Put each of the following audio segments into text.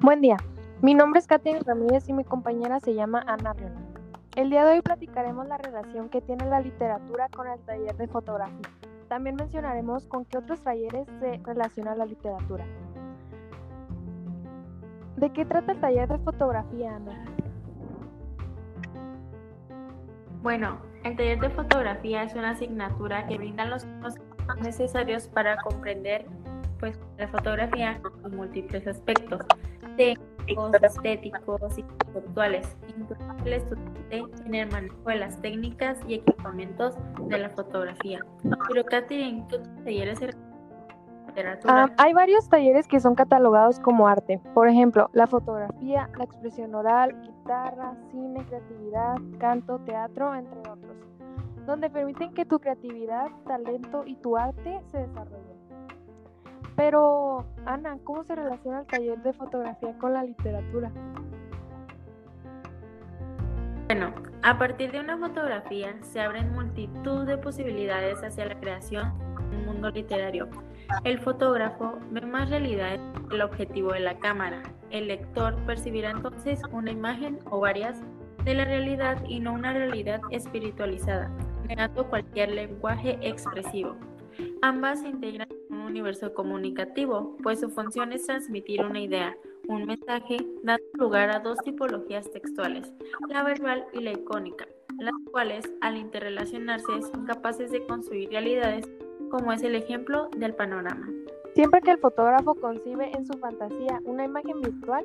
Buen día, mi nombre es Katherine Ramírez y mi compañera se llama Ana Riona. El día de hoy platicaremos la relación que tiene la literatura con el taller de fotografía. También mencionaremos con qué otros talleres se relaciona la literatura. ¿De qué trata el taller de fotografía, Ana? Bueno, el taller de fotografía es una asignatura que brinda los conocimientos necesarios para comprender pues, la fotografía en múltiples aspectos técnicos, estéticos y conceptuales. el estudiante tiene el manejo de las técnicas y equipamientos de la fotografía. Pero, Katherine, ¿qué otros talleres se Ah, hay varios talleres que son catalogados como arte. Por ejemplo, la fotografía, la expresión oral, guitarra, cine, creatividad, canto, teatro, entre otros, donde permiten que tu creatividad, talento y tu arte se desarrollen. Pero, Ana, ¿cómo se relaciona el taller de fotografía con la literatura? Bueno, a partir de una fotografía se abren multitud de posibilidades hacia la creación de un mundo literario. El fotógrafo ve más realidad que el objetivo de la cámara. El lector percibirá entonces una imagen o varias de la realidad y no una realidad espiritualizada, negando cualquier lenguaje expresivo. Ambas se integran universo comunicativo, pues su función es transmitir una idea, un mensaje, dando lugar a dos tipologías textuales, la verbal y la icónica, las cuales al interrelacionarse son capaces de construir realidades, como es el ejemplo del panorama. Siempre que el fotógrafo concibe en su fantasía una imagen virtual,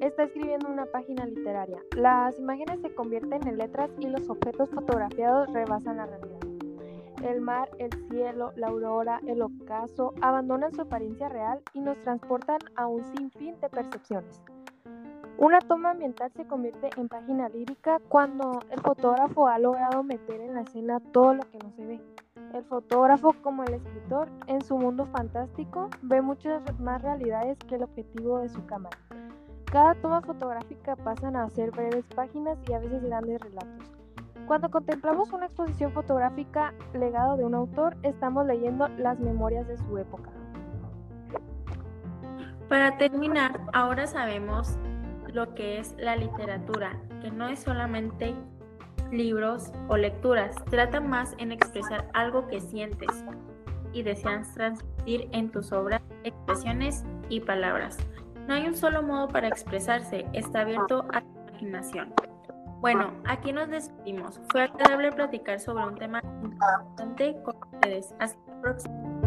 está escribiendo una página literaria. Las imágenes se convierten en letras y los objetos fotografiados rebasan la realidad. El mar, el cielo, la aurora, el ocaso abandonan su apariencia real y nos transportan a un sinfín de percepciones. Una toma ambiental se convierte en página lírica cuando el fotógrafo ha logrado meter en la escena todo lo que no se ve. El fotógrafo, como el escritor, en su mundo fantástico, ve muchas más realidades que el objetivo de su cámara. Cada toma fotográfica pasan a ser breves páginas y a veces grandes relatos. Cuando contemplamos una exposición fotográfica legado de un autor, estamos leyendo las memorias de su época. Para terminar, ahora sabemos lo que es la literatura, que no es solamente libros o lecturas, trata más en expresar algo que sientes y deseas transmitir en tus obras, expresiones y palabras. No hay un solo modo para expresarse, está abierto a la imaginación. Bueno, aquí nos despedimos. Fue agradable platicar sobre un tema importante con ustedes. Hasta la próxima.